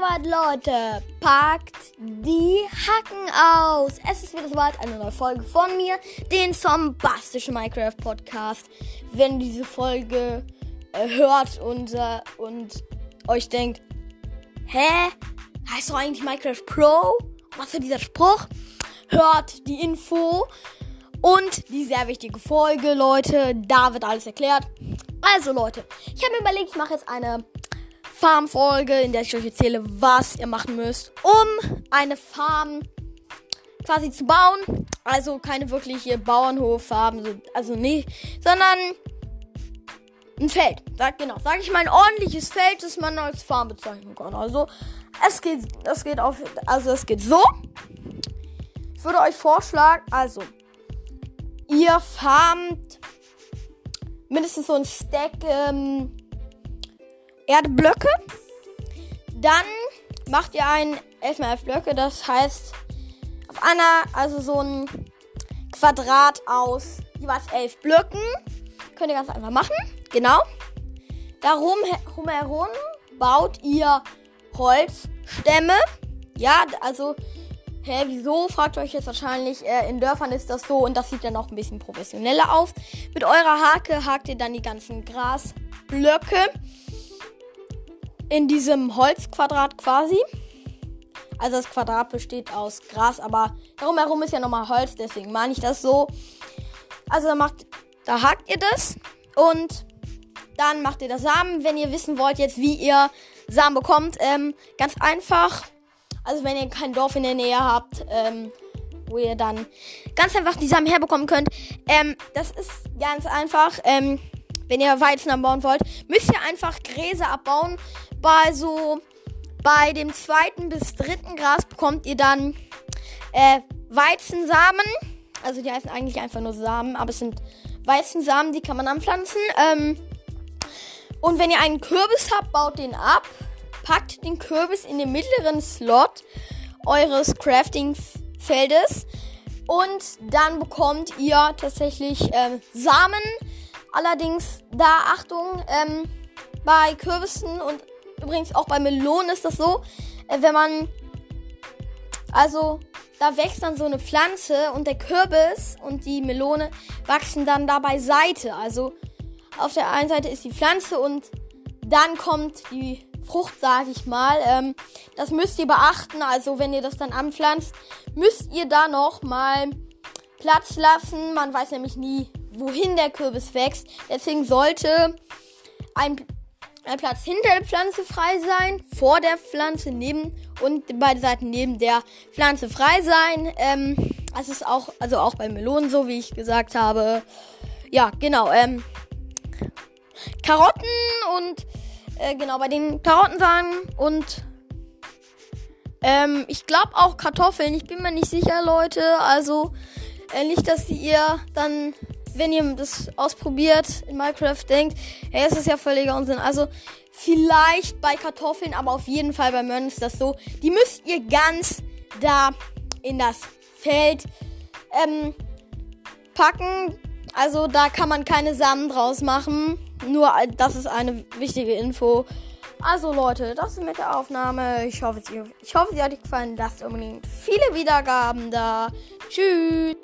soweit, Leute. Packt die Hacken aus. Es ist wieder soweit, eine neue Folge von mir, den zombastischen Minecraft Podcast. Wenn diese Folge äh, hört und, äh, und euch denkt, hä? Heißt doch eigentlich Minecraft Pro? Was für dieser Spruch? Hört die Info und die sehr wichtige Folge, Leute. Da wird alles erklärt. Also, Leute, ich habe mir überlegt, ich mache jetzt eine Farm-Folge, in der ich euch erzähle, was ihr machen müsst, um eine Farm quasi zu bauen. Also keine wirkliche Bauernhof-Farm, also nicht, sondern ein Feld. Sag, genau, sag ich mal ein ordentliches Feld, das man als Farm bezeichnen kann. Also es geht, es geht auf, also es geht so. Ich würde euch vorschlagen, also ihr farmt mindestens so ein Stack ähm, Erdblöcke. Dann macht ihr ein 11x11 Blöcke. Das heißt, auf einer, also so ein Quadrat aus jeweils 11 Blöcken. Könnt ihr ganz einfach machen. Genau. Darum herum baut ihr Holzstämme. Ja, also, hä, wieso? Fragt euch jetzt wahrscheinlich. Äh, in Dörfern ist das so und das sieht dann auch ein bisschen professioneller aus. Mit eurer Hake hakt ihr dann die ganzen Grasblöcke in diesem Holzquadrat quasi. Also das Quadrat besteht aus Gras, aber darum herum ist ja nochmal Holz, deswegen meine ich das so. Also da macht, da hakt ihr das und dann macht ihr das Samen, wenn ihr wissen wollt jetzt, wie ihr Samen bekommt. Ähm, ganz einfach. Also wenn ihr kein Dorf in der Nähe habt, ähm, wo ihr dann ganz einfach die Samen herbekommen könnt. Ähm, das ist ganz einfach. Ähm, wenn ihr Weizen anbauen wollt, müsst ihr einfach Gräser abbauen bei so bei dem zweiten bis dritten Gras bekommt ihr dann äh, Weizensamen. Also die heißen eigentlich einfach nur Samen, aber es sind Weizensamen, die kann man anpflanzen. Ähm, und wenn ihr einen Kürbis habt, baut den ab, packt den Kürbis in den mittleren Slot eures Crafting-Feldes und dann bekommt ihr tatsächlich ähm, Samen. Allerdings da Achtung, ähm, bei Kürbissen und Übrigens auch bei Melonen ist das so, äh, wenn man also da wächst dann so eine Pflanze und der Kürbis und die Melone wachsen dann da beiseite. Also auf der einen Seite ist die Pflanze und dann kommt die Frucht, sage ich mal. Ähm, das müsst ihr beachten. Also wenn ihr das dann anpflanzt, müsst ihr da noch mal Platz lassen. Man weiß nämlich nie, wohin der Kürbis wächst. Deswegen sollte ein ein Platz hinter der Pflanze frei sein, vor der Pflanze neben und beide Seiten neben der Pflanze frei sein. Ähm, das ist auch, also auch bei Melonen so, wie ich gesagt habe. Ja, genau. Ähm, Karotten und äh, genau bei den Karottensamen und ähm, ich glaube auch Kartoffeln. Ich bin mir nicht sicher, Leute. Also äh, nicht, dass ihr dann wenn ihr das ausprobiert in Minecraft, denkt, hey, es ist ja völliger Unsinn. Also vielleicht bei Kartoffeln, aber auf jeden Fall bei Möhren ist das so. Die müsst ihr ganz da in das Feld ähm, packen. Also da kann man keine Samen draus machen. Nur das ist eine wichtige Info. Also Leute, das ist mit der Aufnahme. Ich hoffe, ich hoffe, sie hat euch gefallen. Lasst unbedingt viele Wiedergaben da. Tschüss.